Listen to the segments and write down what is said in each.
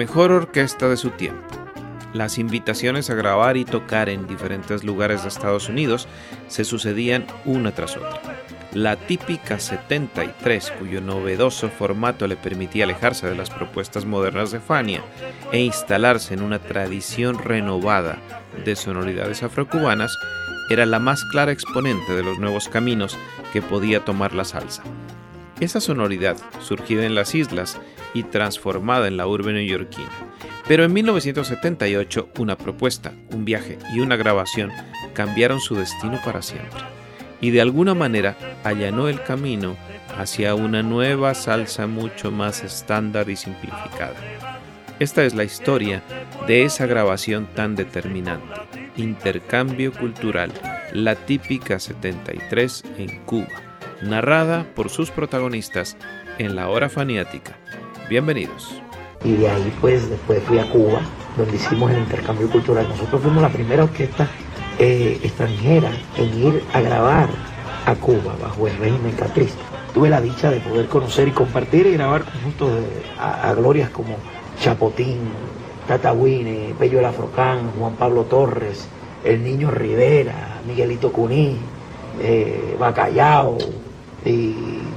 Mejor orquesta de su tiempo. Las invitaciones a grabar y tocar en diferentes lugares de Estados Unidos se sucedían una tras otra. La típica 73, cuyo novedoso formato le permitía alejarse de las propuestas modernas de Fania e instalarse en una tradición renovada de sonoridades afrocubanas, era la más clara exponente de los nuevos caminos que podía tomar la salsa. Esa sonoridad, surgida en las islas y transformada en la urbe neoyorquina. Pero en 1978 una propuesta, un viaje y una grabación cambiaron su destino para siempre. Y de alguna manera allanó el camino hacia una nueva salsa mucho más estándar y simplificada. Esta es la historia de esa grabación tan determinante, Intercambio Cultural, la típica 73 en Cuba, narrada por sus protagonistas en la hora faniática. Bienvenidos. Y de ahí pues después fui a Cuba, donde hicimos el intercambio cultural. Nosotros fuimos la primera orquesta eh, extranjera en ir a grabar a Cuba bajo el régimen catrista. Tuve la dicha de poder conocer y compartir y grabar conjuntos a, glorias como Chapotín, Tata Wine, Pello el Afrocán, Juan Pablo Torres, El Niño Rivera, Miguelito Cuní, eh, Bacallao y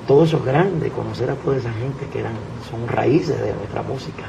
todo eso es grande, conocer a toda esa gente que eran, son raíces de nuestra música.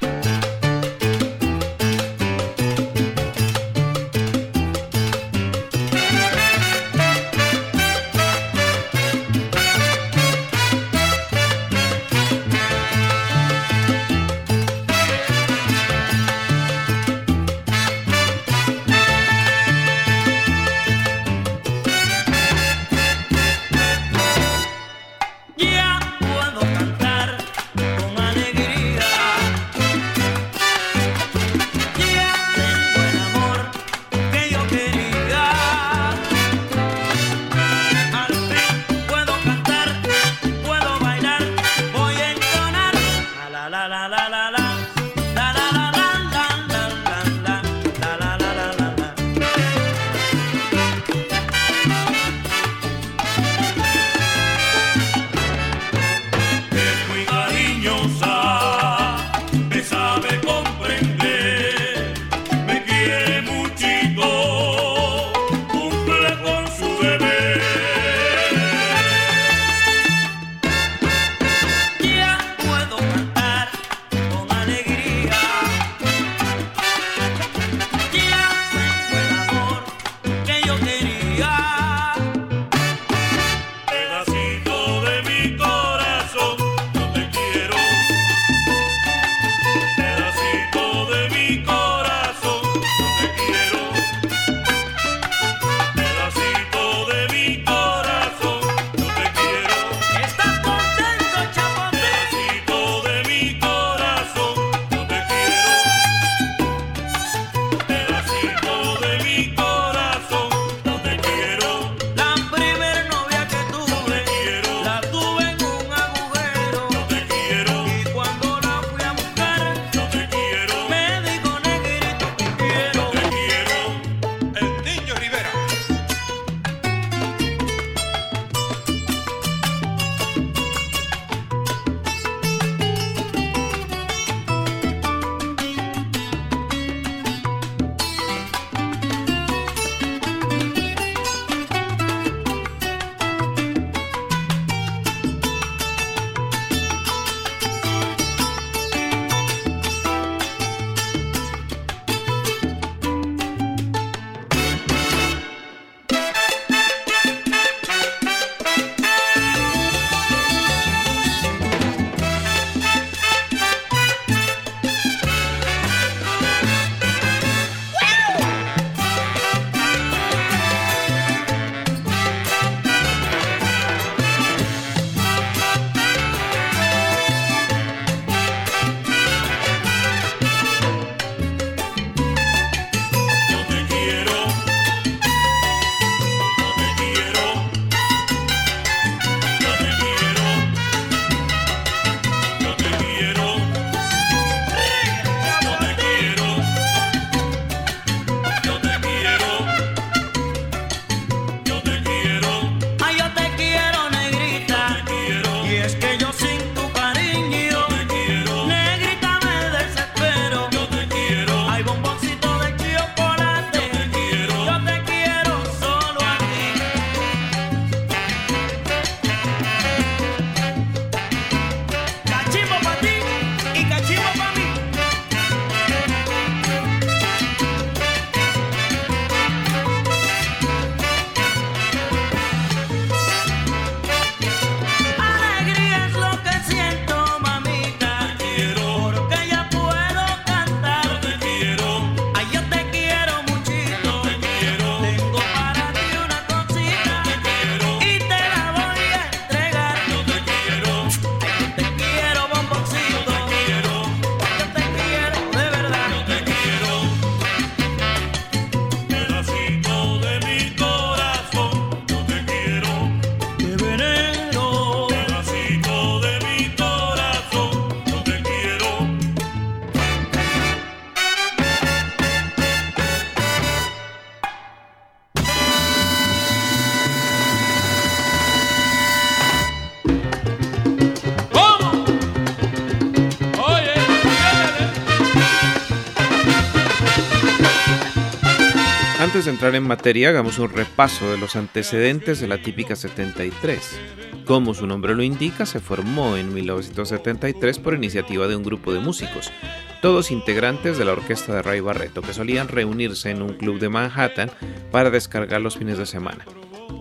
Antes entrar en materia, hagamos un repaso de los antecedentes de la típica 73. Como su nombre lo indica, se formó en 1973 por iniciativa de un grupo de músicos, todos integrantes de la orquesta de Ray Barreto, que solían reunirse en un club de Manhattan para descargar los fines de semana.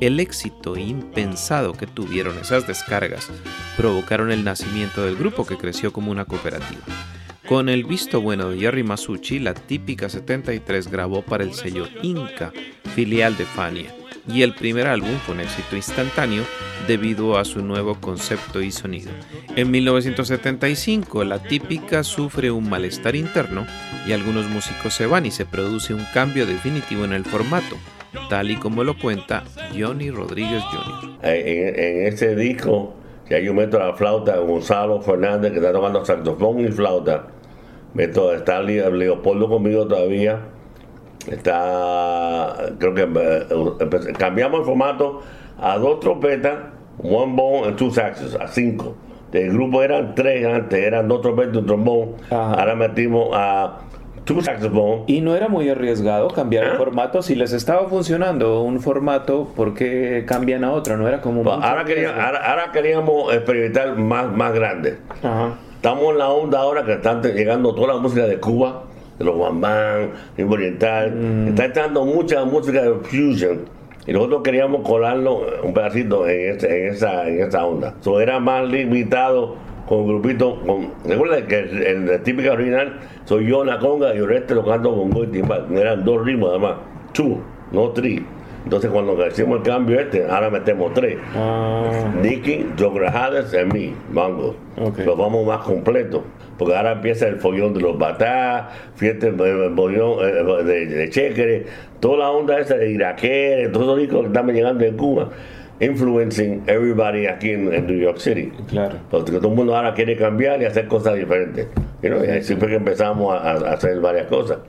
El éxito impensado que tuvieron esas descargas provocaron el nacimiento del grupo que creció como una cooperativa. Con el visto bueno de Jerry Masucci, la típica 73 grabó para el sello Inca, filial de Fania, y el primer álbum fue un éxito instantáneo debido a su nuevo concepto y sonido. En 1975, la típica sufre un malestar interno y algunos músicos se van y se produce un cambio definitivo en el formato, tal y como lo cuenta Johnny Rodríguez Jr. En, ese disco ya yo meto la flauta Gonzalo Fernández que está tocando saxofón y flauta. Meto, está Leopoldo conmigo todavía. Está, creo que eh, cambiamos el formato a dos trompetas, one bone and two saxes, a cinco. El grupo eran tres antes, eran dos trompetas y un trombón. Ahora metimos a. Y no era muy arriesgado cambiar el ¿Ah? formato. Si les estaba funcionando un formato, ¿por qué cambian a otro? No era como. Pues ahora, ahora, queríamos experimentar más, más grande. Estamos en la onda ahora que están llegando toda la música de Cuba, de los guambán, de oriental. Mm. Está entrando mucha música de fusion. Y nosotros queríamos colarlo un pedacito en, este, en, esa, en esa onda. Eso era más limitado con grupito. Con, recuerda que el, el, típico original soy yo, la conga y el resto lo canto con go y timbal. Eran dos ritmos además. Two, no three. Entonces cuando hicimos el cambio este, ahora metemos tres. Ah. Nicky, Joe Grajales y mí, Mango. Okay. Los vamos más completos. Porque ahora empieza el follón de los batá, fiesta el follón eh, de, de, de toda la onda esa de iraqueres, todos los discos que estamos llegando en Cuba influencing everybody aquí en, New York City. Claro. Porque todo el mundo ahora quiere cambiar y hacer cosas diferentes. You know, siempre que empezamos a hacer varias cosas.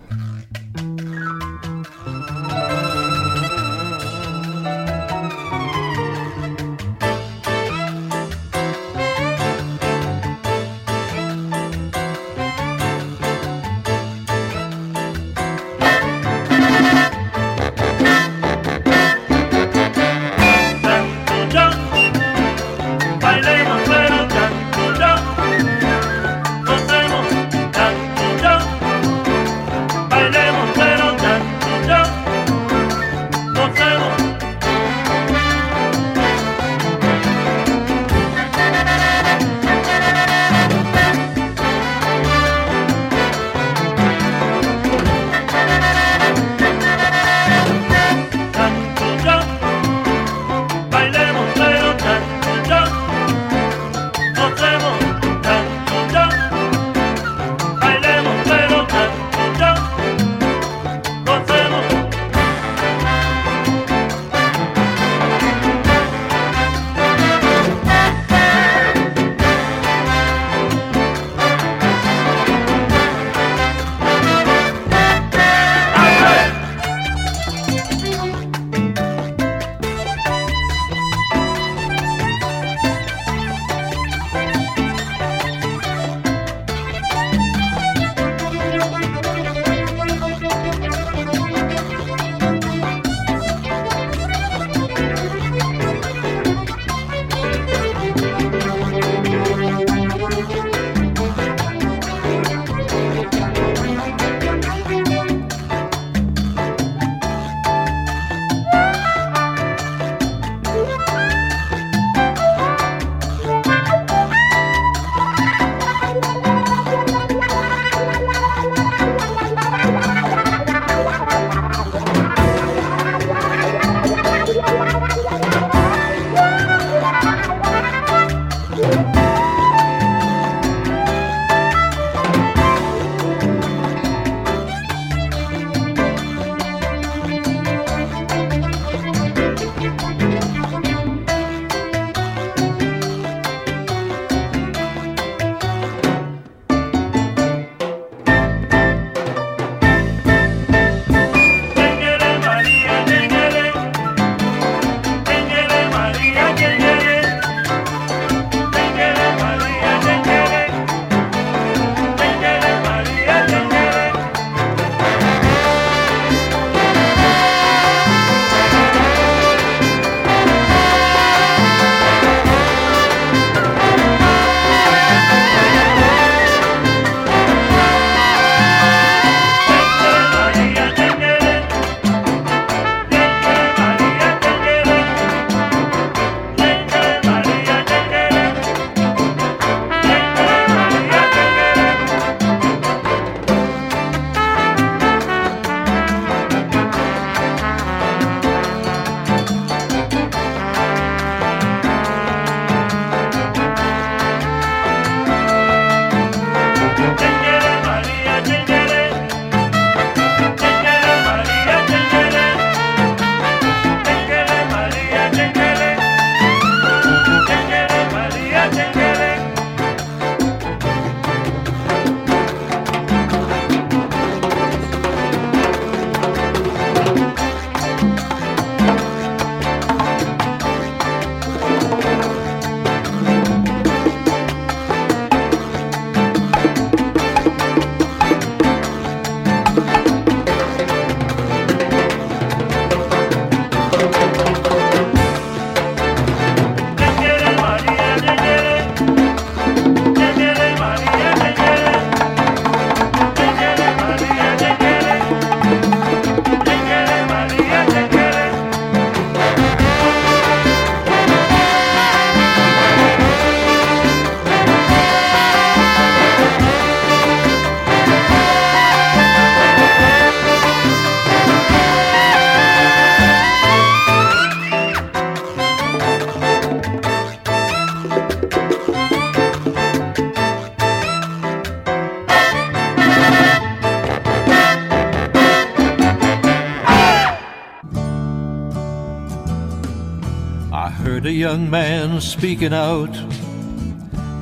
Man speaking out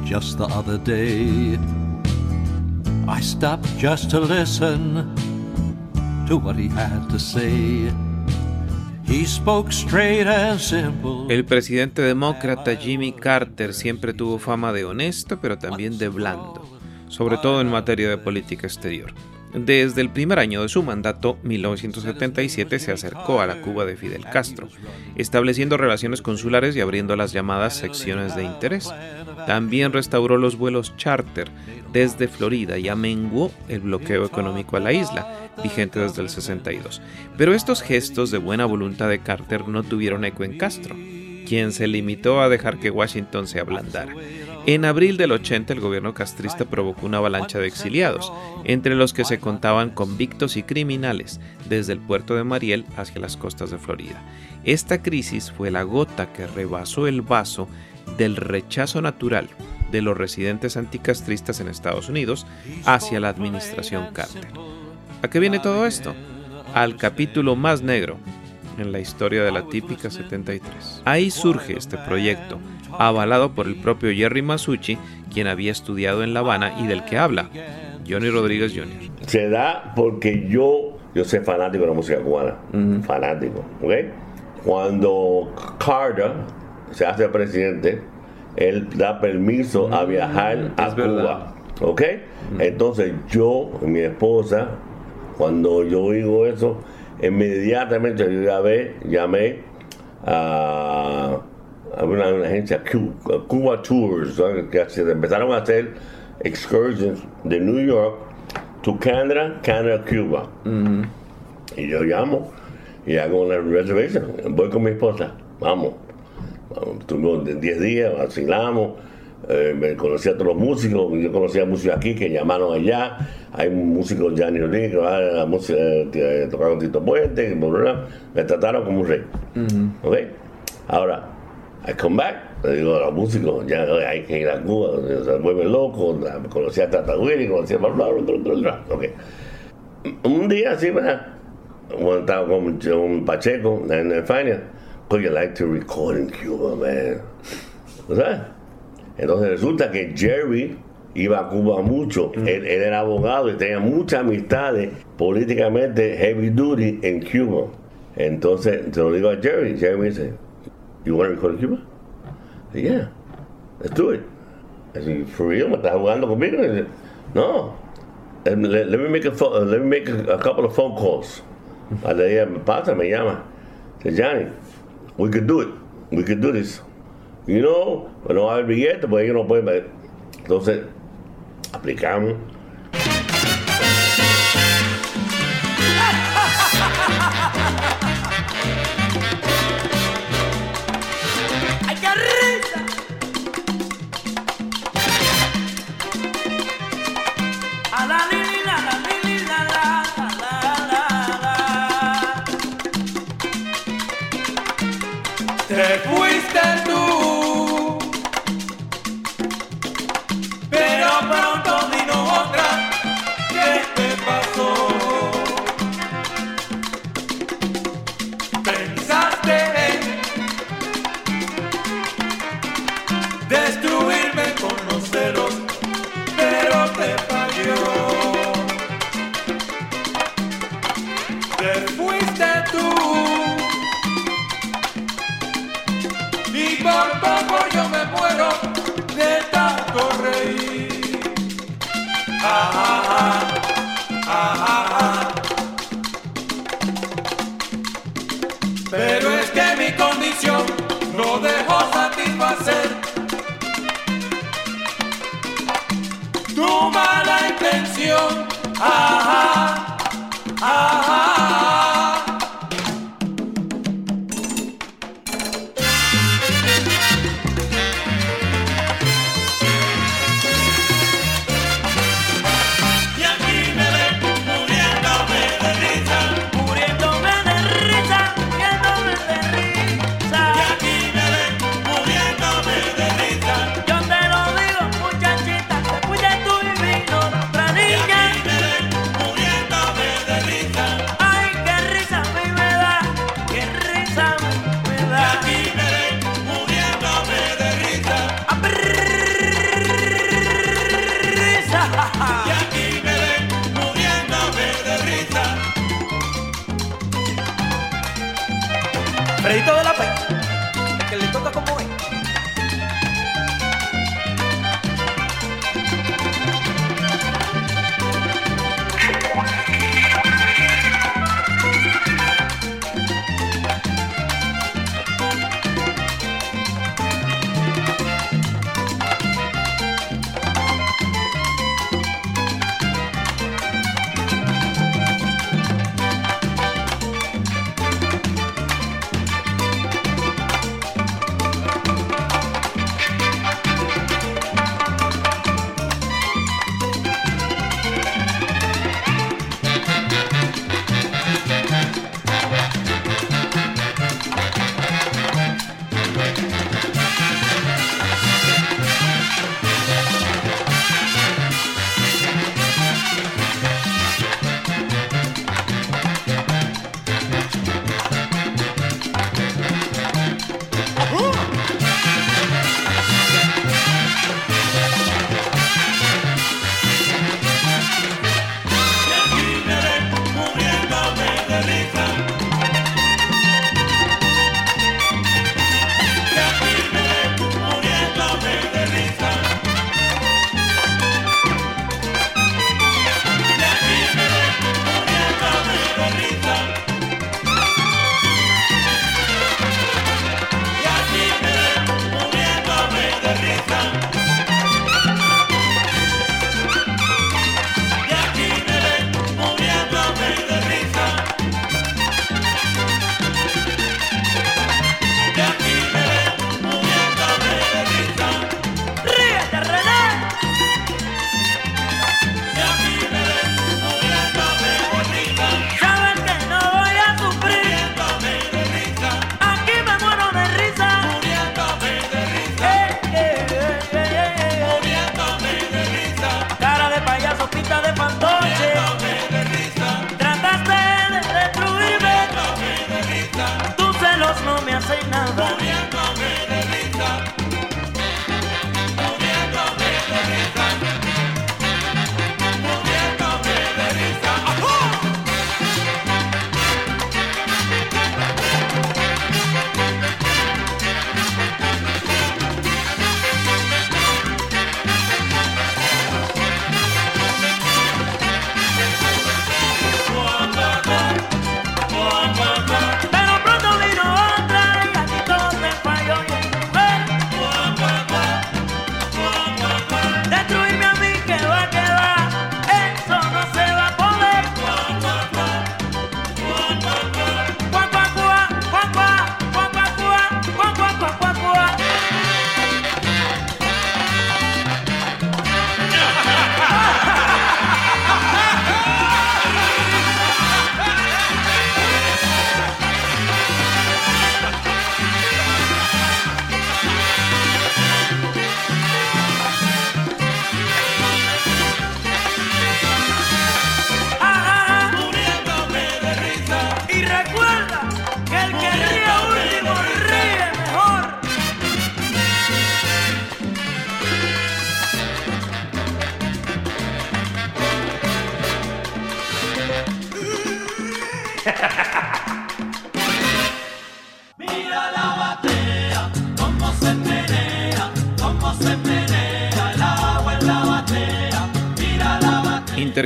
just the other day. I stopped just to listen to what he had to say. El presidente demócrata Jimmy Carter siempre tuvo fama de honesto, pero también de blando, sobre todo en materia de política exterior. Desde el primer año de su mandato, 1977, se acercó a la Cuba de Fidel Castro, estableciendo relaciones consulares y abriendo las llamadas secciones de interés. También restauró los vuelos charter desde Florida y amenguó el bloqueo económico a la isla, vigente desde el 62. Pero estos gestos de buena voluntad de Carter no tuvieron eco en Castro, quien se limitó a dejar que Washington se ablandara. En abril del 80 el gobierno castrista provocó una avalancha de exiliados, entre los que se contaban convictos y criminales desde el puerto de Mariel hacia las costas de Florida. Esta crisis fue la gota que rebasó el vaso del rechazo natural de los residentes anticastristas en Estados Unidos hacia la administración Carter. ¿A qué viene todo esto? Al capítulo más negro en la historia de la típica 73. Ahí surge este proyecto avalado por el propio Jerry Masucci, quien había estudiado en La Habana y del que habla Johnny Rodríguez Jr. Se da porque yo, yo soy fanático de la música cubana, fanático, ¿ok? Cuando Carter se hace presidente, él da permiso a viajar a Cuba, ¿ok? Entonces yo, mi esposa, cuando yo oigo eso, inmediatamente yo llamé, llamé a una, una agencia Cuba Tours, que se empezaron a hacer excursions de New York to Canada, Canada, Cuba. Y yo llamo y hago una reservation. Voy con mi esposa, vamos. Tuvimos 10 días, vacilamos. Eh, me conocí a todos los músicos, yo conocía músicos aquí que llamaron allá, hay músicos Gianni Rodríguez, la música, eh, tocaron Tito Puente, me trataron como un rey. ¿Okay? Ahora, I come back, le digo a los músicos, ya hay que ir a Cuba, se vuelve loco, conocí a Tata Willy, conocí a bla, bla, bla, bla, bla, okay. Un día así. Cuando estaba con, con Pacheco en España, pues you like to record in Cuba, man. ¿Sabes? Entonces resulta que Jerry iba a Cuba mucho. Él, él, era abogado y tenía muchas amistades políticamente heavy duty en Cuba. Entonces se lo digo a Jerry. Jerry me dice, You want to record in Cuba? Said, yeah, let's do it. I said, for real? ¿Me estás jugando conmigo? I said, no. Let, let, let me make a phone, uh, let me make a, a couple of phone calls. I le dije, me pasa, me llama. I said, Johnny, we could do it. We could do this. You know, no haber billete, pues ellos no ver. Entonces, aplicamos. Intención. Ajá,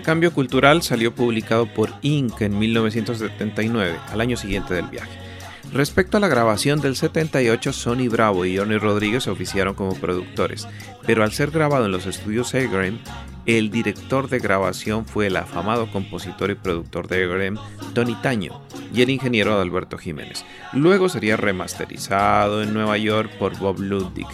Intercambio Cultural salió publicado por Inc. en 1979, al año siguiente del viaje. Respecto a la grabación del 78, Sonny Bravo y Johnny Rodríguez se oficiaron como productores, pero al ser grabado en los estudios el director de grabación fue el afamado compositor y productor de Egrem, Tony Taño, y el ingeniero Adalberto Jiménez. Luego sería remasterizado en Nueva York por Bob Ludwig.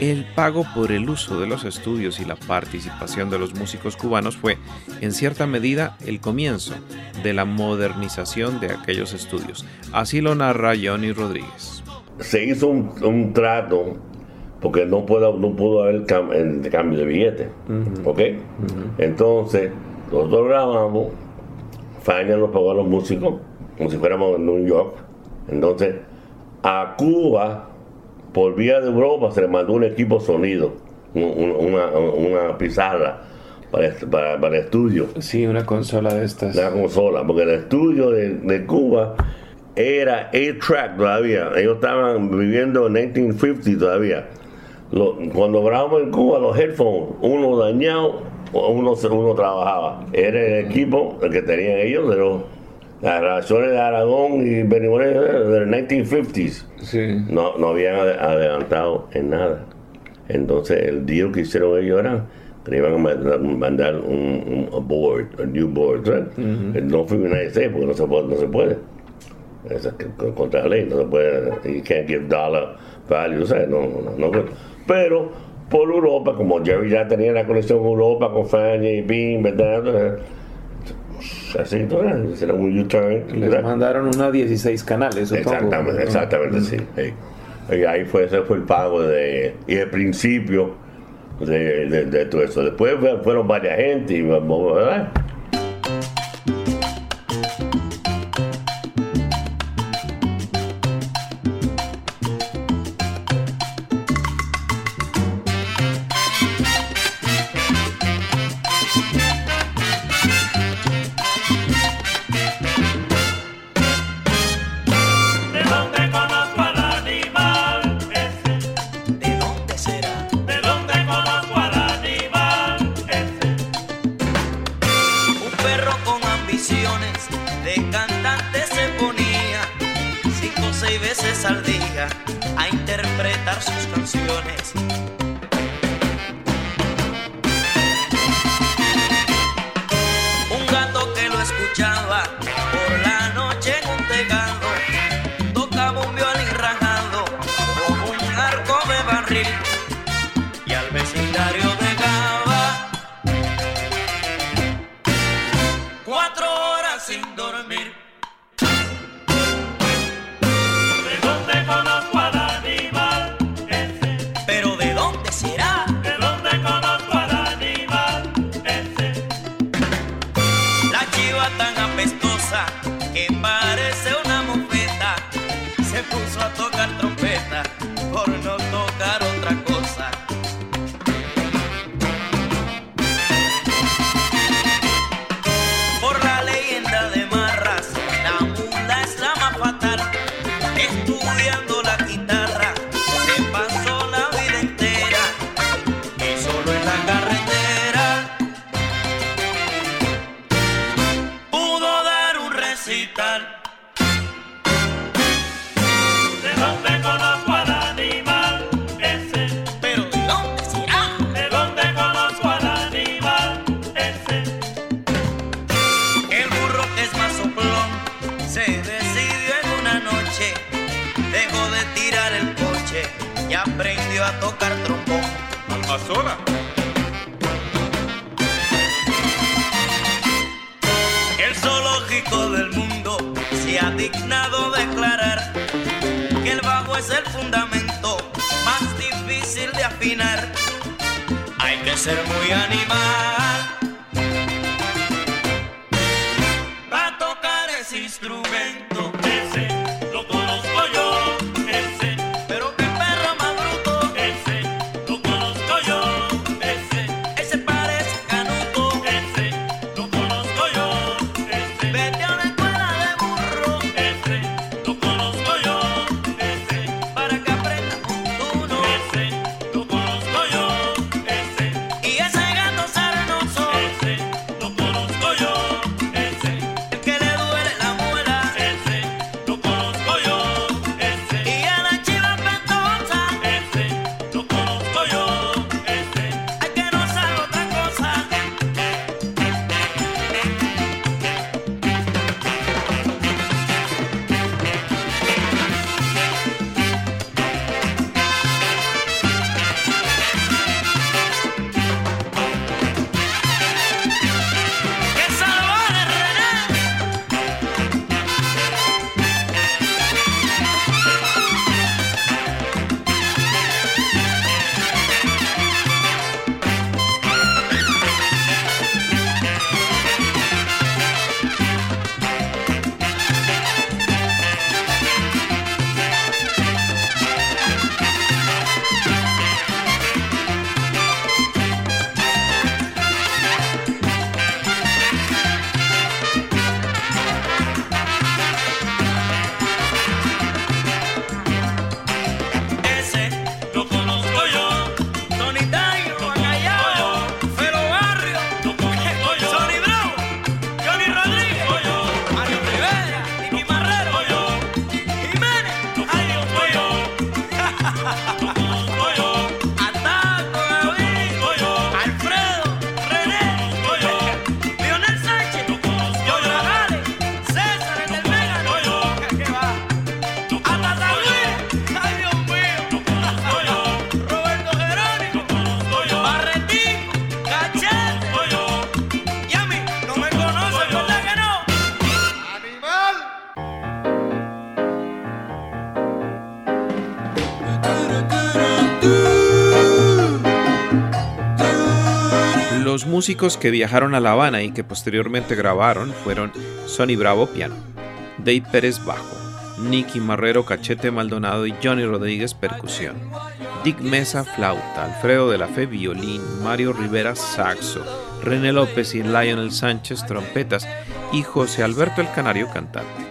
El pago por el uso de los estudios y la participación de los músicos cubanos fue, en cierta medida, el comienzo de la modernización de aquellos estudios. Así lo narra Johnny Rodríguez. Se hizo un trato porque no pudo, no pudo haber cam- el cambio de billete. ¿Ok? Entonces, nosotros grabamos, Fania nos pagó a los músicos, como si fuéramos en New York. Entonces, a Cuba, por vía de Europa, se le mandó un equipo sonido, un- un- una, una pizarra para, para, para el estudio Sí, una consola de estas. la consola, porque el estudio de, de Cuba era 8-track todavía. Ellos estaban viviendo en 1950 todavía. Lo- cuando grabamos en Cuba los headphones, uno dañado, uno, uno trabajaba. Era el equipo el que tenían ellos de los, las relaciones de Aragón y Benny Moreno de los 1950s. Sí. No, no habían ade- adelantado en nada. Entonces el deal que hicieron ellos era que iban a mandar, mandar un, un board, a new board. ¿sabes? No fue United States porque no se puede. No se puede. Esa es contra la ley, no se puede. You can't give dollar value, ¿sabes? No, no, no, no. Pero por Europa, como Jerry ya tenía la conexión con Europa, con Fania y Bean, ¿verdad? Así, entonces, hicieron un U-turn. Les mandaron unas 16 canales, supongo. Exactamente, exactamente, sí. sí. Y ahí fue, ese fue el pago de, y el principio de, de- de todo eso. Después fue- fueron varias gente y ¿verdad? Músicos que viajaron a La Habana y que posteriormente grabaron fueron Sonny Bravo piano, Dave Pérez bajo, Nicky Marrero cachete Maldonado y Johnny Rodríguez percusión, Dick Mesa flauta, Alfredo de la Fe violín, Mario Rivera saxo, René López y Lionel Sánchez trompetas y José Alberto el Canario cantante.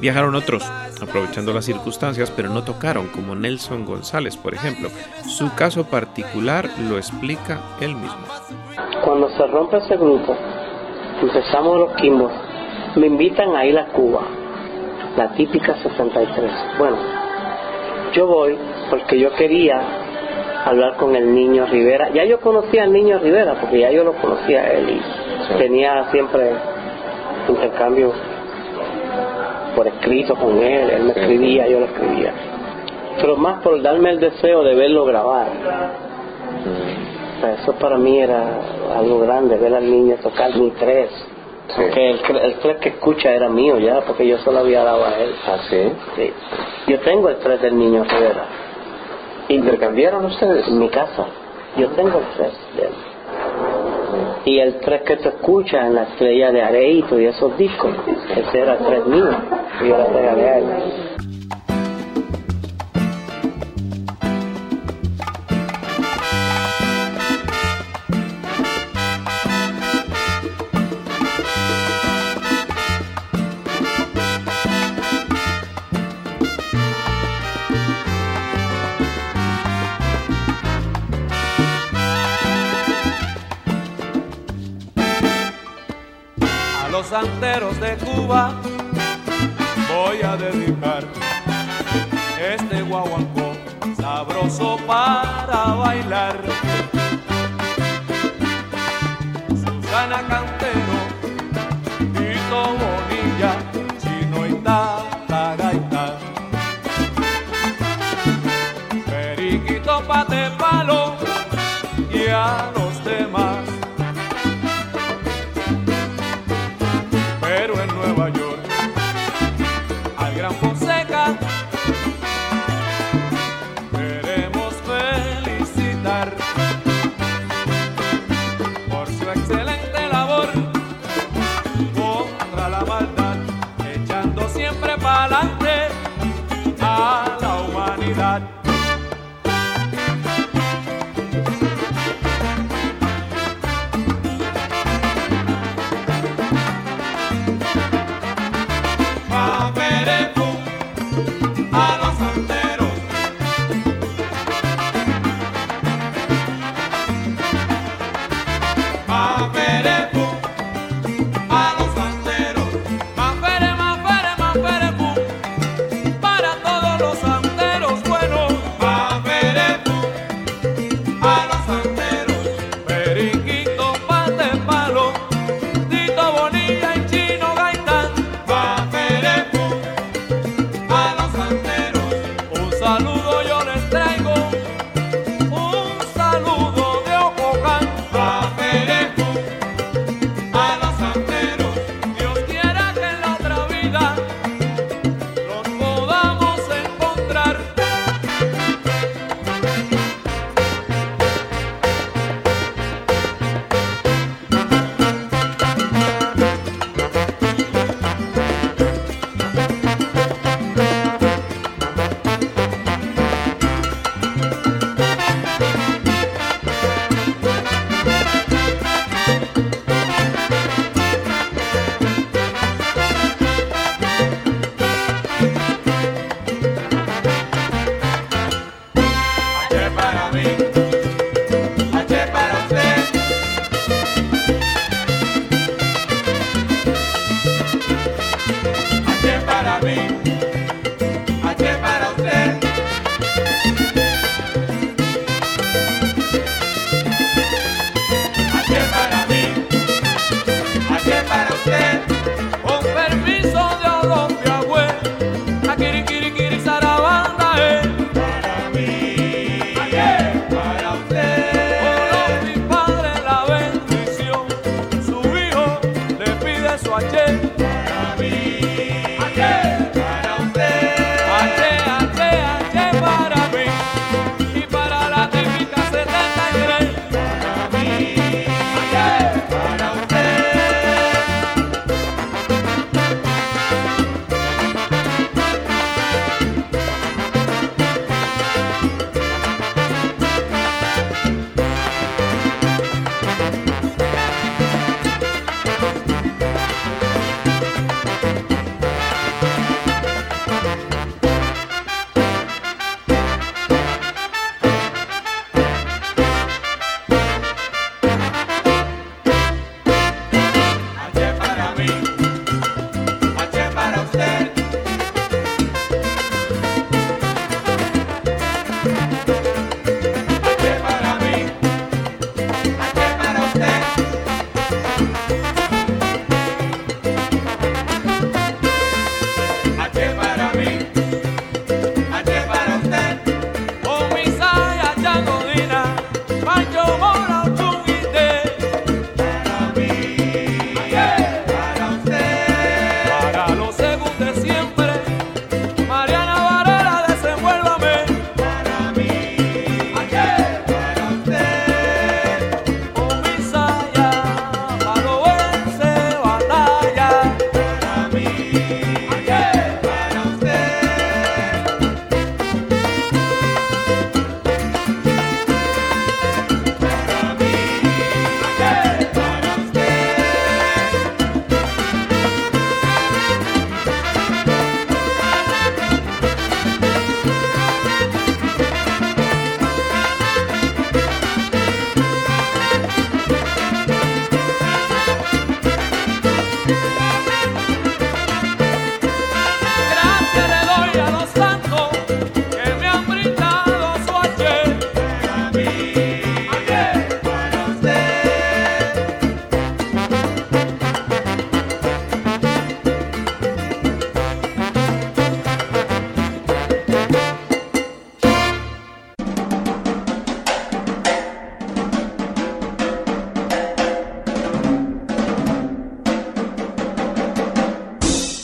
Viajaron otros, aprovechando las circunstancias, pero no tocaron, como Nelson González, por ejemplo. Su caso particular lo explica él mismo. Cuando se rompe ese grupo, empezamos los quimbos, me invitan a ir a Cuba, la típica 63. Bueno, yo voy porque yo quería hablar con el niño Rivera. Ya yo conocía al niño Rivera, porque ya yo lo conocía a él y tenía siempre intercambio por escrito con él, él me escribía, yo lo escribía. Pero más por darme el deseo de verlo grabar. O sea, eso para mí era algo grande, ver al niño tocar mi tres. Porque el, el tres que escucha era mío ya, porque yo solo había dado a él. ¿Ah, sí? Sí. Yo tengo el tres del niño Rivera. ¿Intercambiaron ustedes? En mi casa. Yo tengo el tres de él. Y el tres que tú escuchas en la estrella de Areito y esos discos, ese era el tres mío. Y yo le regalé a él. Los santeros de Cuba voy a dedicar este guaguancó sabroso para bailar. Susana Cantero, Tito Bonilla, Chino y Tata Gaitán. Periquito Pate Palo y a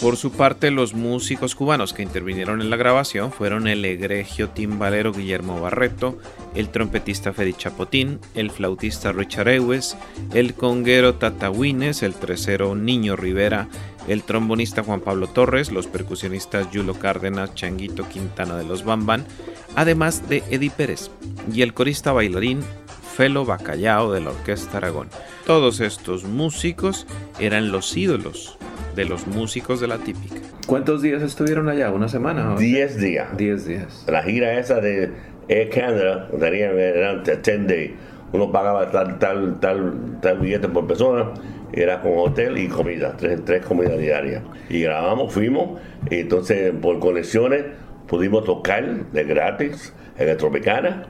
Por su parte, los músicos cubanos que intervinieron en la grabación fueron el egregio timbalero Guillermo Barreto, el trompetista Fedi Chapotín, el flautista Richard Ewes, el conguero Tata Wines, el tercero Niño Rivera, el trombonista Juan Pablo Torres, los percusionistas Yulo Cárdenas, Changuito Quintana de los Bamban, además de Eddie Pérez, y el corista bailarín Felo Bacallao de la Orquesta Aragón. Todos estos músicos eran los ídolos de los músicos de la típica. ¿Cuántos días estuvieron allá? ¿Una semana? Diez días. Diez días. La gira esa de Air Canada tenía, eran 10 days. Uno pagaba tal, tal, tal, tal billete por persona, era con hotel y comida, tres, tres comidas diarias. Y grabamos, fuimos, y entonces por conexiones pudimos tocar de gratis en el Tropicana.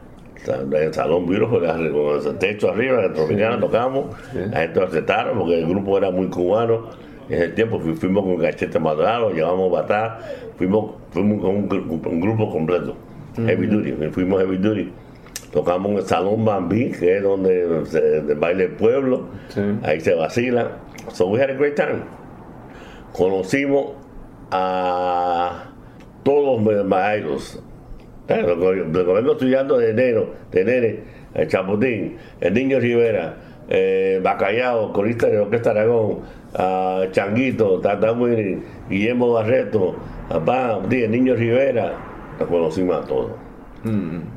En el Salón Beautiful, con el techo arriba, en el Tropicana tocamos, la gente lo aceptaron porque el grupo era muy cubano en ese tiempo fu- fuimos con Gachete Maduro, llevamos Batá, fuimos, fuimos con un, gru- un grupo completo, Heavy Duty, fuimos Heavy Duty. Tocamos en el Salón Bambí, que es donde se el baile del pueblo, ahí se vacila. So we had a great time. Conocimos a todos los maestros. Eh, que vengo estudiando de enero, de nene, el Chapotín, el Niño Rivera, eh, Bacallao, corista de Orquesta Aragón, a Changuito, Tata Winnie, Guillermo Barreto, a el Niño Rivera, los conocimos a todos.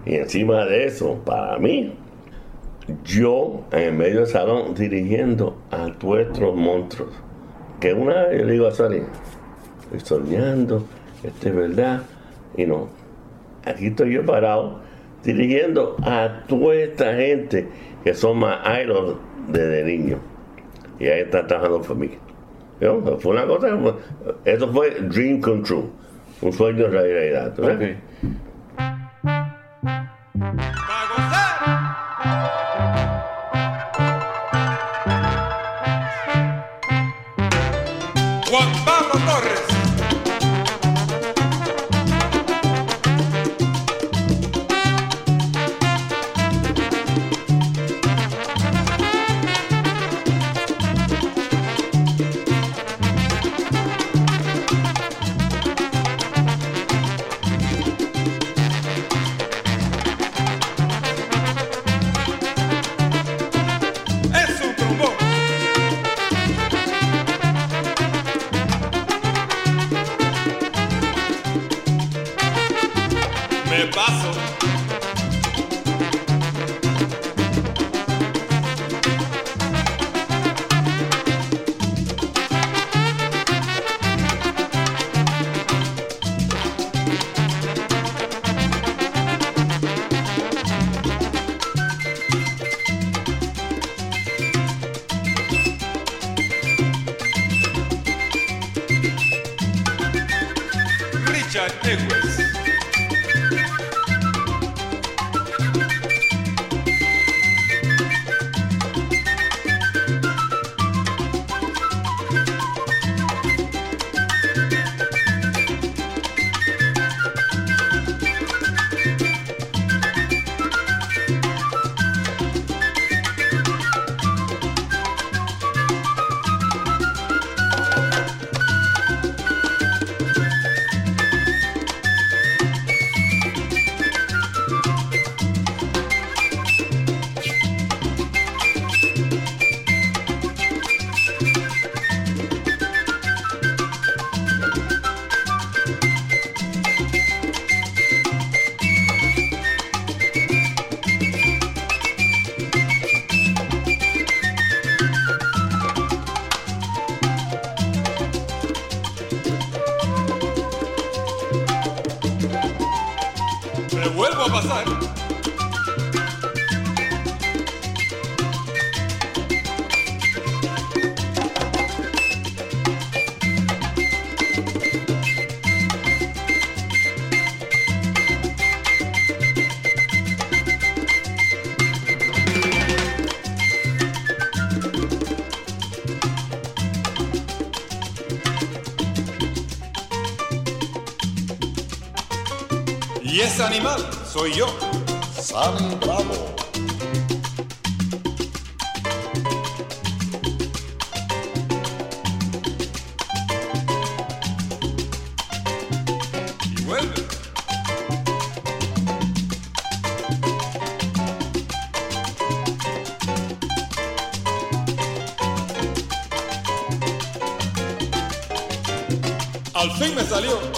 Y encima de eso, para mí, yo en el medio del salón dirigiendo a nuestros monstruos. Que una vez yo le digo a Sally, estoy soñando, esto es verdad, y no. Aquí estoy yo parado dirigiendo a toda esta gente que son más idols desde niño. Y ahí está trabajando para mí. ¿No? Fue una cosa, eso fue dream come true, un sueño de realidad. ¿tú ves? Juan Y ese animal soy yo, San Pablo. Al fin me salió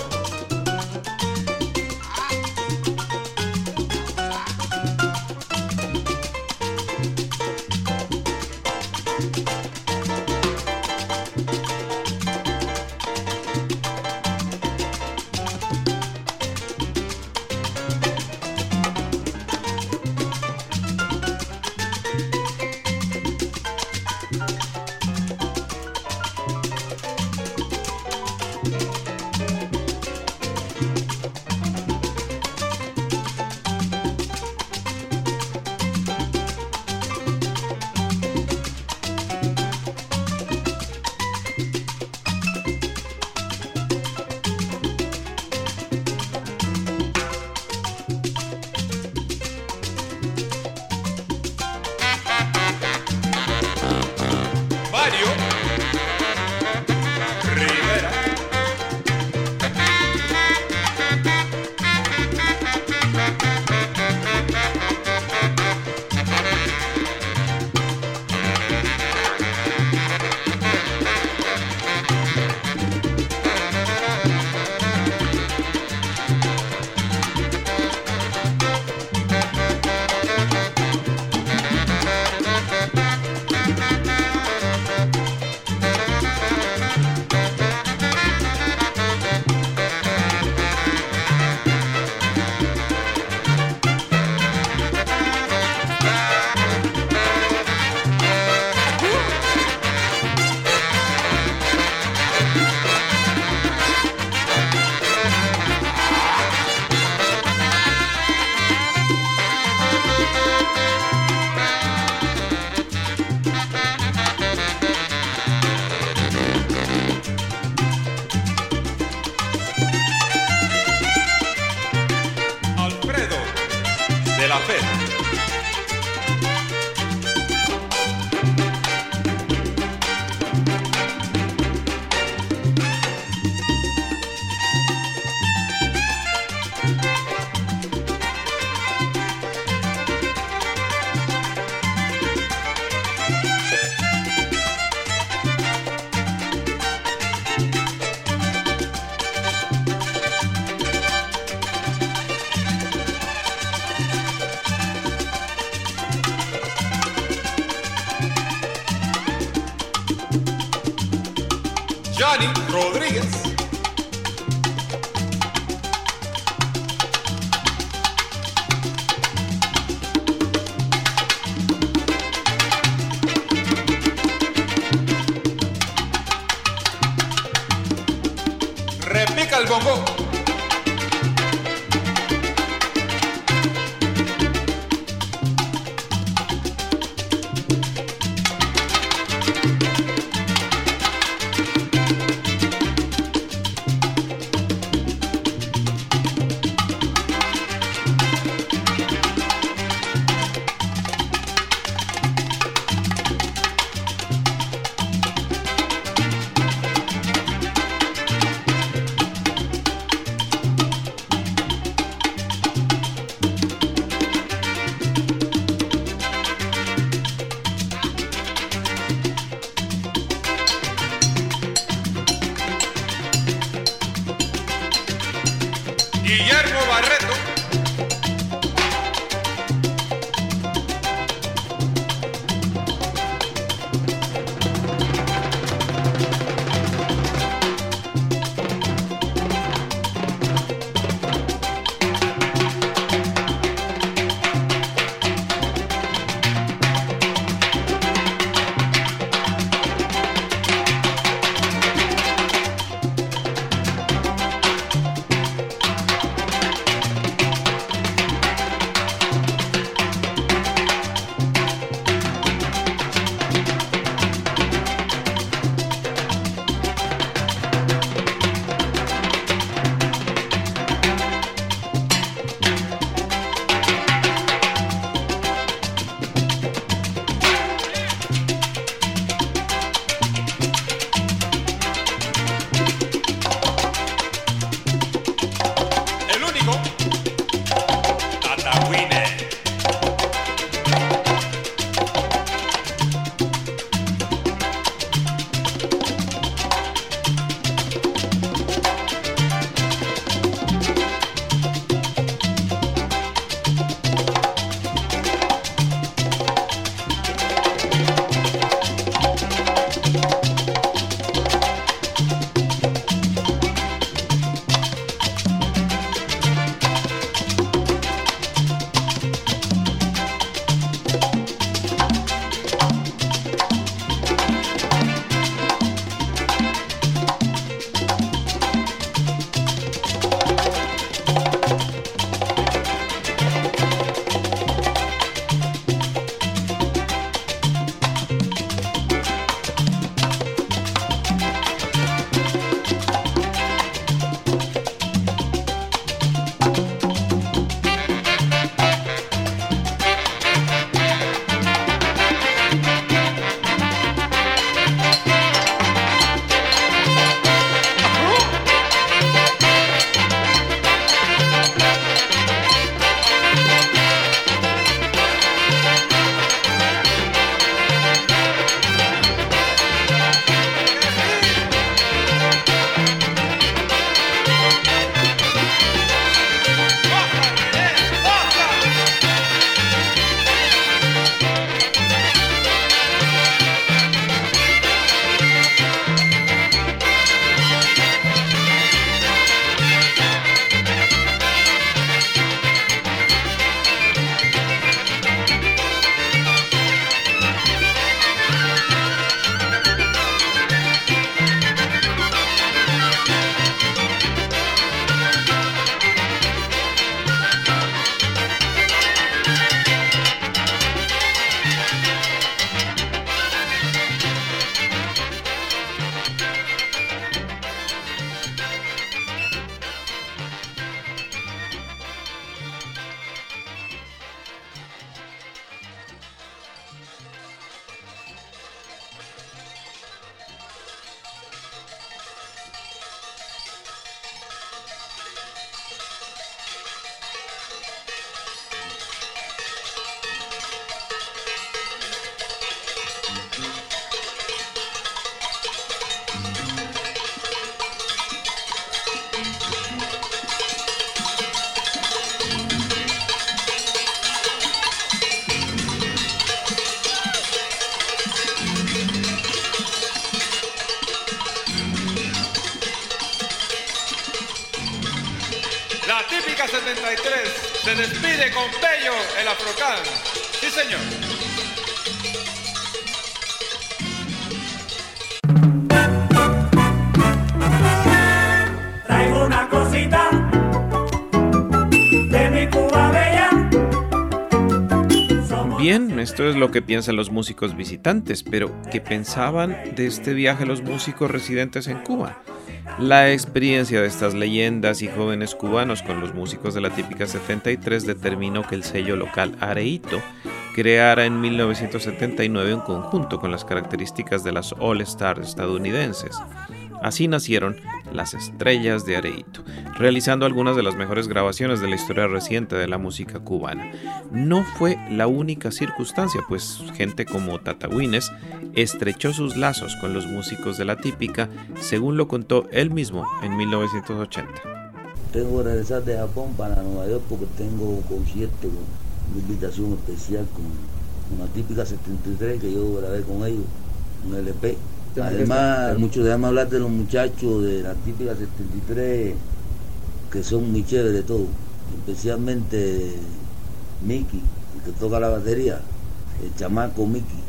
Es lo que piensan los músicos visitantes, pero ¿qué pensaban de este viaje los músicos residentes en Cuba? La experiencia de estas leyendas y jóvenes cubanos con los músicos de la típica 73 determinó que el sello local Areito creara en 1979 un conjunto con las características de las All Stars estadounidenses. Así nacieron las estrellas de Areito, realizando algunas de las mejores grabaciones de la historia reciente de la música cubana. No fue la única circunstancia, pues gente como Tata Wines estrechó sus lazos con los músicos de la típica, según lo contó él mismo en 1980. Tengo que regresar de Japón para Nueva York porque tengo un concierto, una invitación especial con, la típica 73 que yo grabé con ellos, un LP. Además, muchos déjame hablar de los muchachos de la típica 73 que son muy chéveres de todo, especialmente Mickey, el que toca la batería, el chamaco Mickey,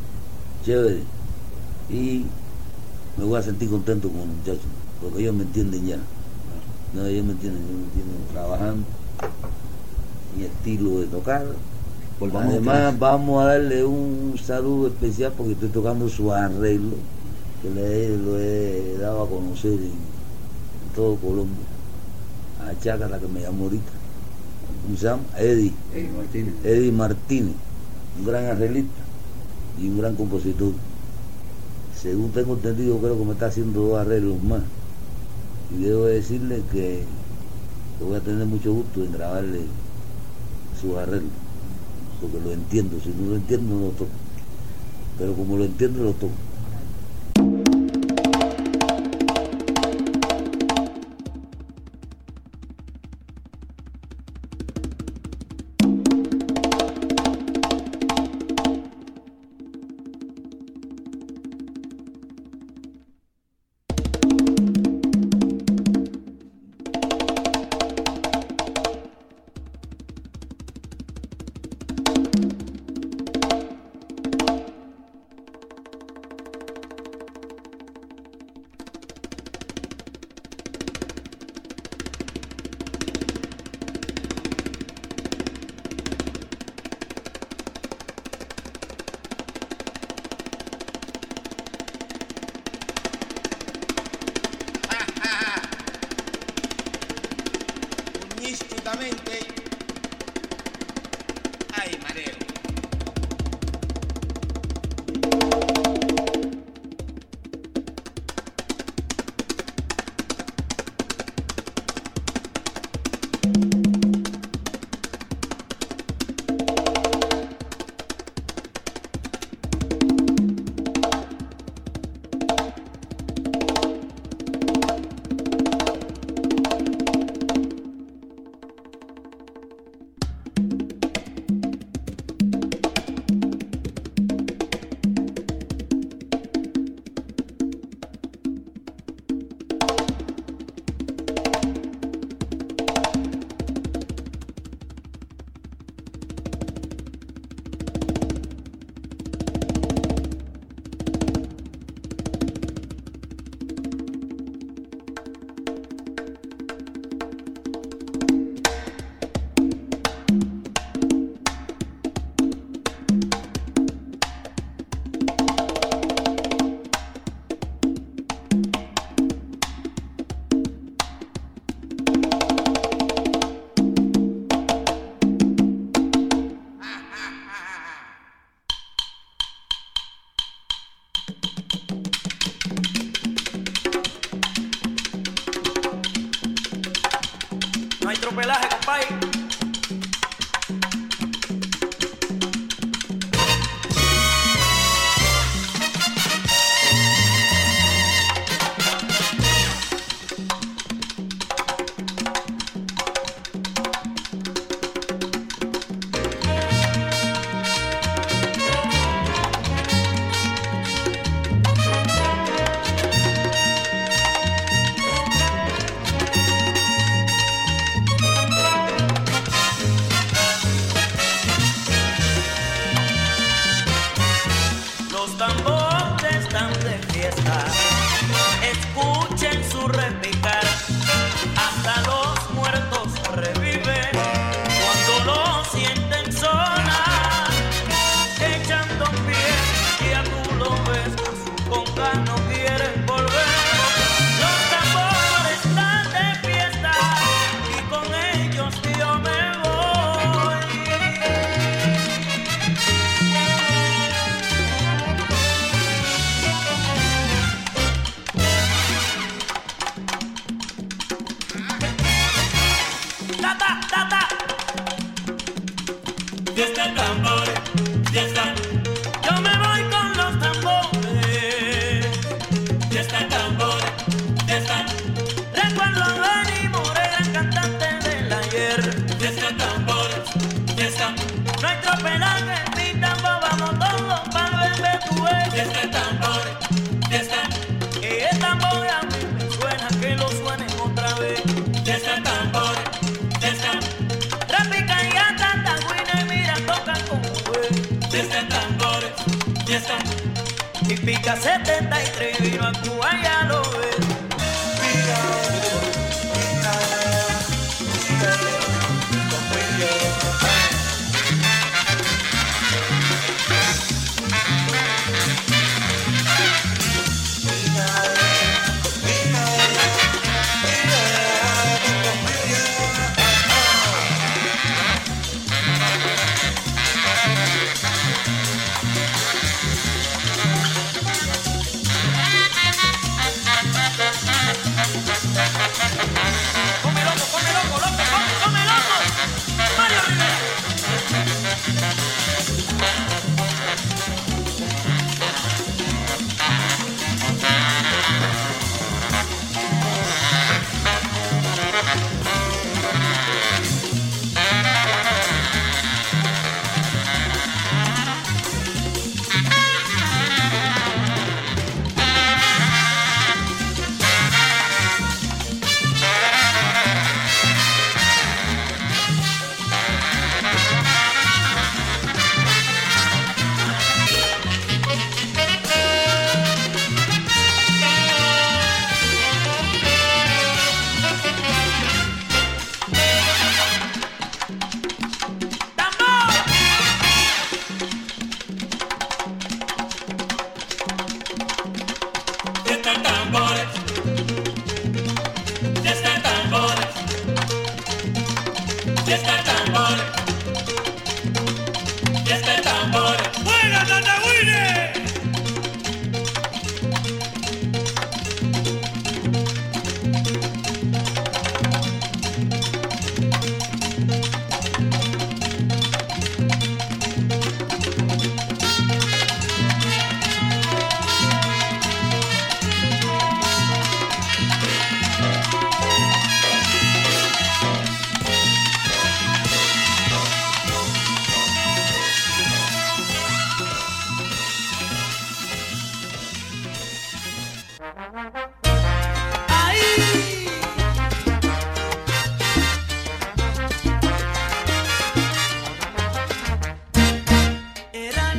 chévere. Y me voy a sentir contento con los muchachos, porque ellos me entienden ya. No, ellos me entienden, ellos me entienden trabajando, mi estilo de tocar. Volvamos Además, vamos a darle un saludo especial porque estoy tocando su arreglo, que le, lo he dado a conocer en, en todo Colombia. A Chácara que me llamó ahorita. ¿Cómo se llama? Eddie. Eddie Martínez. Eddie Martínez, un gran arreglista y un gran compositor. Según tengo entendido, creo que me está haciendo dos arreglos más. Y debo decirle que, que voy a tener mucho gusto en grabarle sus arreglos, porque lo entiendo. Si no lo entiendo, no lo toco. Pero como lo entiendo, lo toco. Y este tambor, y esta, yo me voy con los tambores. Y este tambor, y recuerdo a Lenny Moreira, el cantante de la hierba. Y este tambor, y esta, nuestro pedal, mi vamos todos, vamos el este bebé. Típica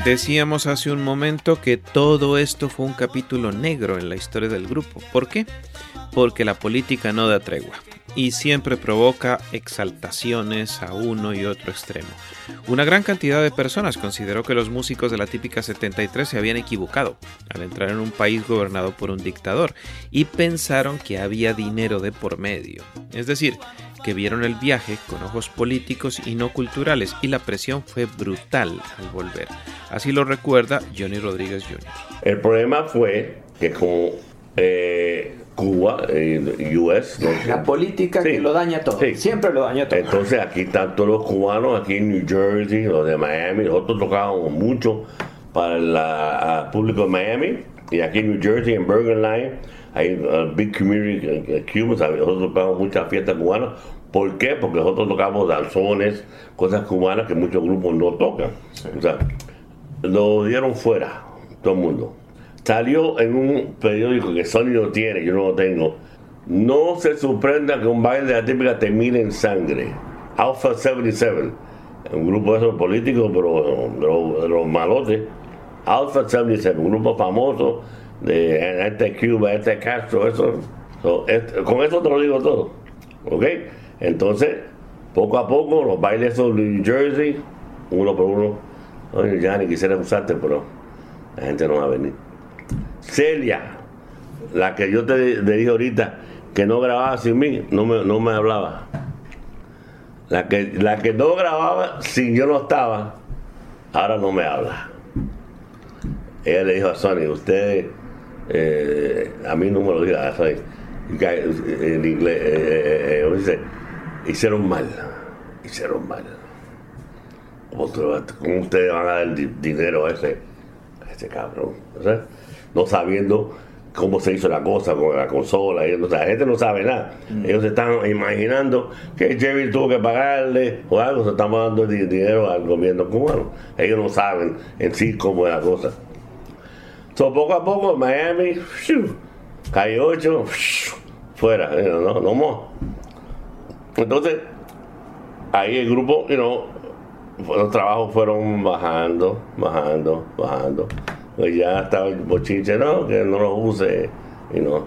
Decíamos hace un momento que todo esto fue un capítulo negro en la historia del grupo. ¿Por qué? Porque la política no da tregua y siempre provoca exaltaciones a uno y otro extremo. Una gran cantidad de personas consideró que los músicos de la típica 73 se habían equivocado al entrar en un país gobernado por un dictador y pensaron que había dinero de por medio. Es decir, que vieron el viaje con ojos políticos y no culturales y la presión fue brutal al volver. Así lo recuerda Johnny Rodríguez Jr. El problema fue que con eh, Cuba, eh, US, ¿no? La política que lo daña todo. Siempre lo daña todo. Entonces aquí están todos los cubanos, aquí en New Jersey, los de Miami, nosotros tocábamos mucho para el público de Miami y aquí en New Jersey, en Bergen Line, hay un big community eh, cuban, ¿sabes? nosotros tocamos muchas fiestas cubanas. ¿Por qué? Porque nosotros tocamos danzones, cosas cubanas que muchos grupos no tocan. O sea, lo dieron fuera, todo el mundo. Salió en un periódico que Sony no tiene, yo no lo tengo. No se sorprenda que un baile de la típica termine en sangre. Alpha 77, un grupo de esos políticos, pero de los, de malotes. Alpha 77, un grupo famoso de este Cuba, este Castro, eso. So, con eso te lo digo todo. ¿Ok? Entonces, poco a poco, los bailes son New Jersey, uno por uno. Oye, ni quisiera usarte, pero la gente no va a venir. Celia, la que yo te, dije ahorita, que no grababa sin mí, no me, no me hablaba. La que, la que no grababa sin yo no estaba, ahora no me habla. Ella le dijo a Sonny, usted, eh, a mí no me lo diga, you guys, en inglés, eh, eh, eh, dice, hicieron mal, hicieron mal. ¿Cómo, ustedes van a dar di- dinero a ese, a ese cabrón? No sabiendo cómo se hizo la cosa con la consola. Y, o sea, la gente no sabe nada. Ellos se están imaginando que Jerry tuvo que pagarle o algo, se están dando di- dinero al gobierno cubano. Ellos no saben en sí cómo es la cosa. So, poco a poco, Miami, ¡shiu! calle 8, fuera, you know, no, no. Entonces, ahí el grupo, you know, los trabajos fueron bajando, bajando, bajando. Pues ya estaba el bochinche, no, que no lo use. Y no,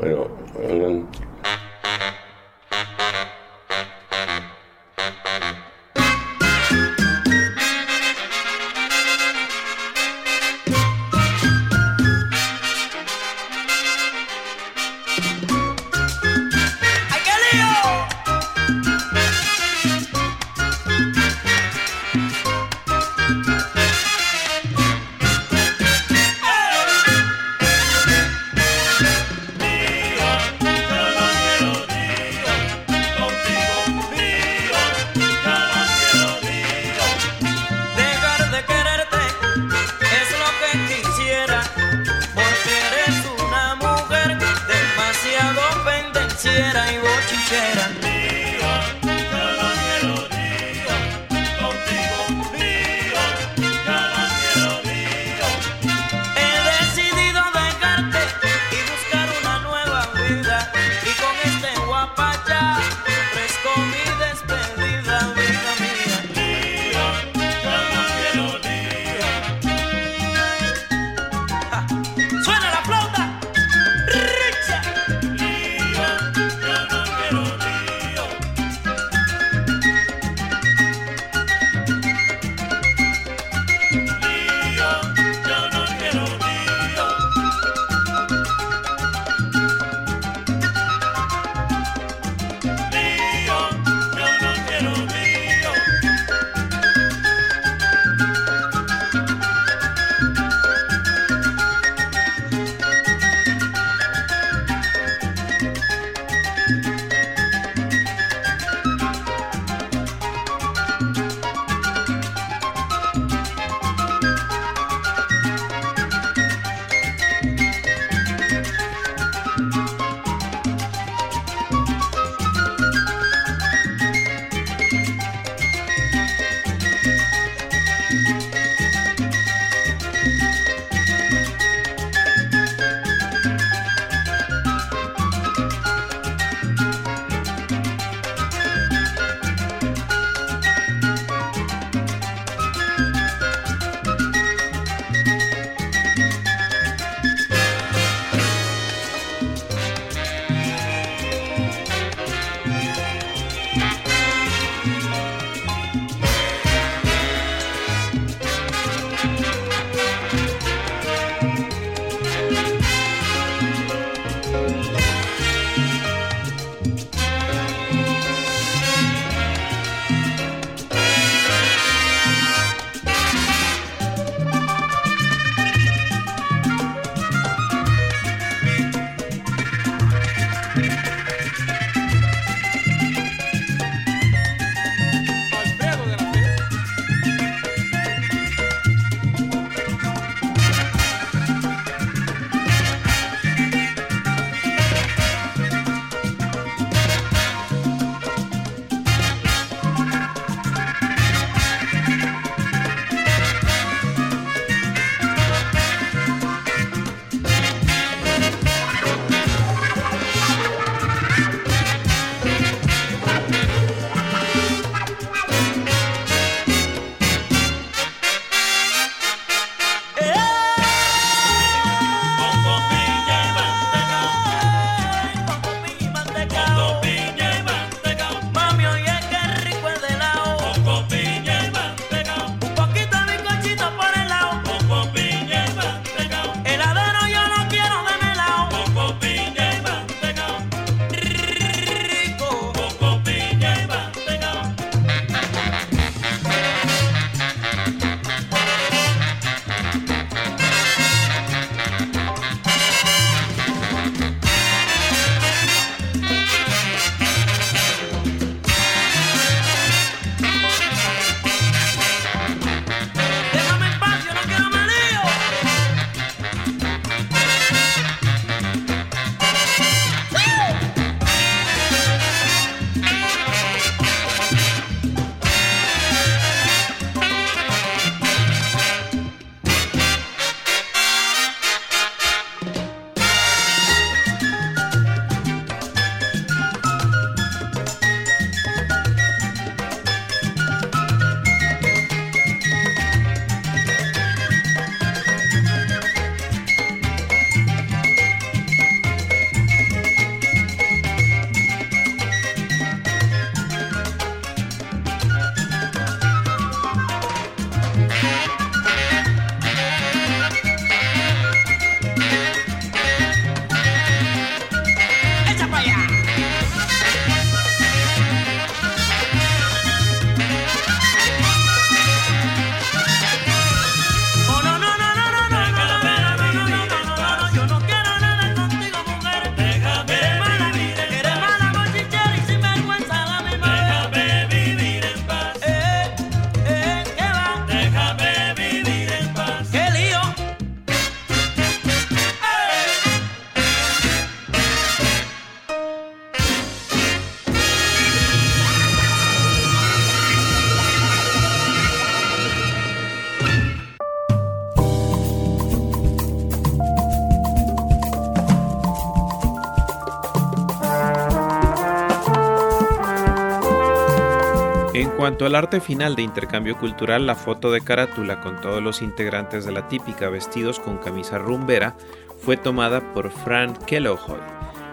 bueno, cuanto al arte final de intercambio cultural, la foto de carátula con todos los integrantes de la típica vestidos con camisa rumbera fue tomada por Frank Kelohoy,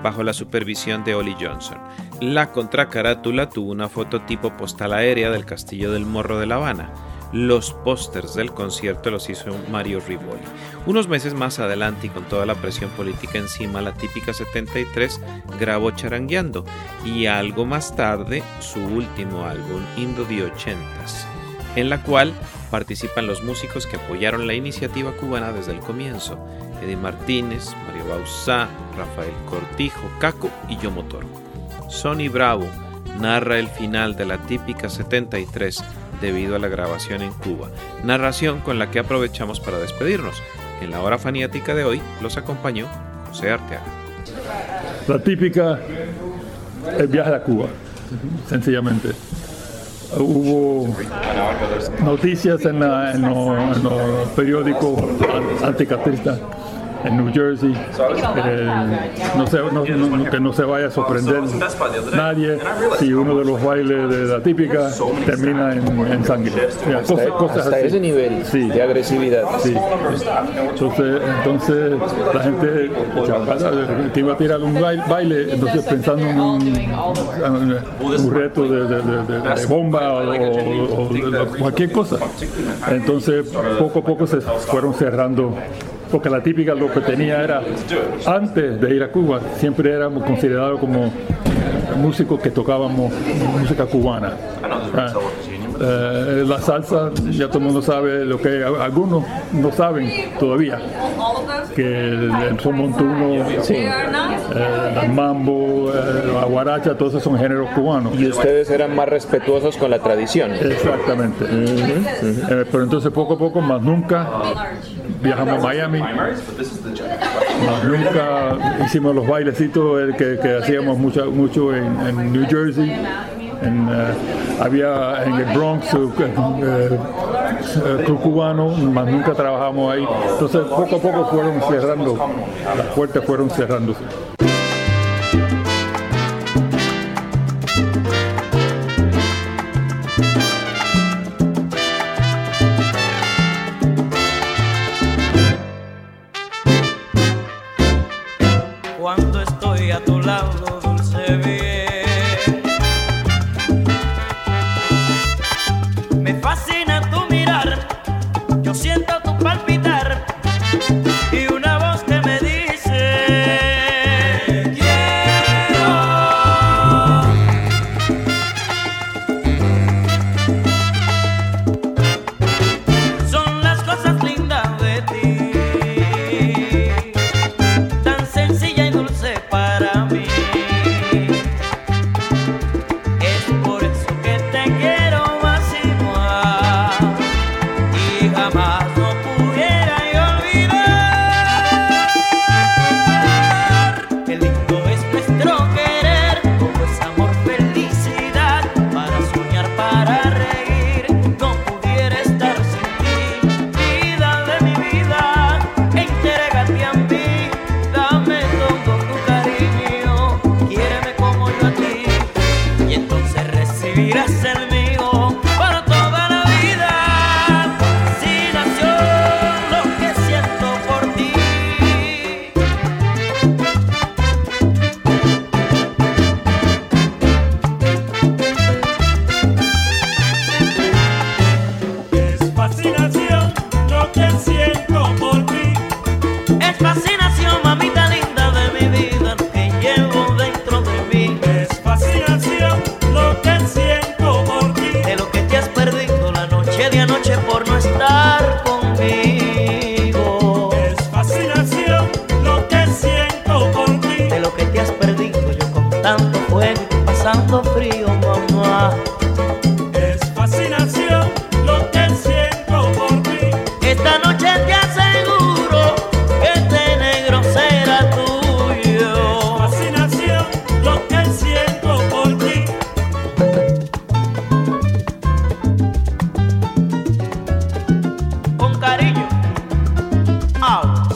bajo la supervisión de Ollie Johnson. La contracarátula tuvo una foto tipo postal aérea del Castillo del Morro de La Habana. Los pósters del concierto los hizo Mario Rivoli. Unos meses más adelante y con toda la presión política encima, la típica 73 grabó Charangueando y algo más tarde su último álbum, Indo de 80s, en la cual participan los músicos que apoyaron la iniciativa cubana desde el comienzo, Eddie Martínez, Mario Bauzá, Rafael Cortijo, Caco y Yomo Toro. Sonny Bravo narra el final de la típica 73 debido a la grabación en Cuba, narración con la que aprovechamos para despedirnos. En la hora faniática de hoy los acompañó José Arteaga. La típica, el viaje a Cuba, sencillamente. Hubo noticias en, la- en los periódicos anticatristas en New Jersey. Eh, no se- no- no- que no se vaya a sorprender nadie si uno de los bailes de la típica termina en, en sangre. Hasta, cosas, cosas hasta ese nivel Sí. de agresividad. Sí. Entonces, entonces la gente que iba a tirar un baile, entonces pensando en un, un reto de, de- de- de- bomba o, o- o cualquier cosa. Entonces, poco a poco se fueron cerrando. Porque la típica lo que tenía era, antes de ir a Cuba, siempre éramos considerados como músicos que tocábamos música cubana. Ah, eh, la salsa, ya todo el mundo sabe lo que algunos no saben todavía, que el son montuno, eh, el mambo, eh, la guaracha, todos esos son géneros cubanos. Y ustedes eran más respetuosos con la tradición. Exactamente. Eh, pero entonces poco a poco, más nunca, viajamos a Miami, más nunca hicimos los bailecitos eh, que, que hacíamos mucho, mucho en, en New Jersey. En, eh, había en el Bronx, eh, eh, eh, club cubano, más nunca trabajamos ahí. Entonces poco a poco fueron cerrando, las puertas fueron cerrándose.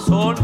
sol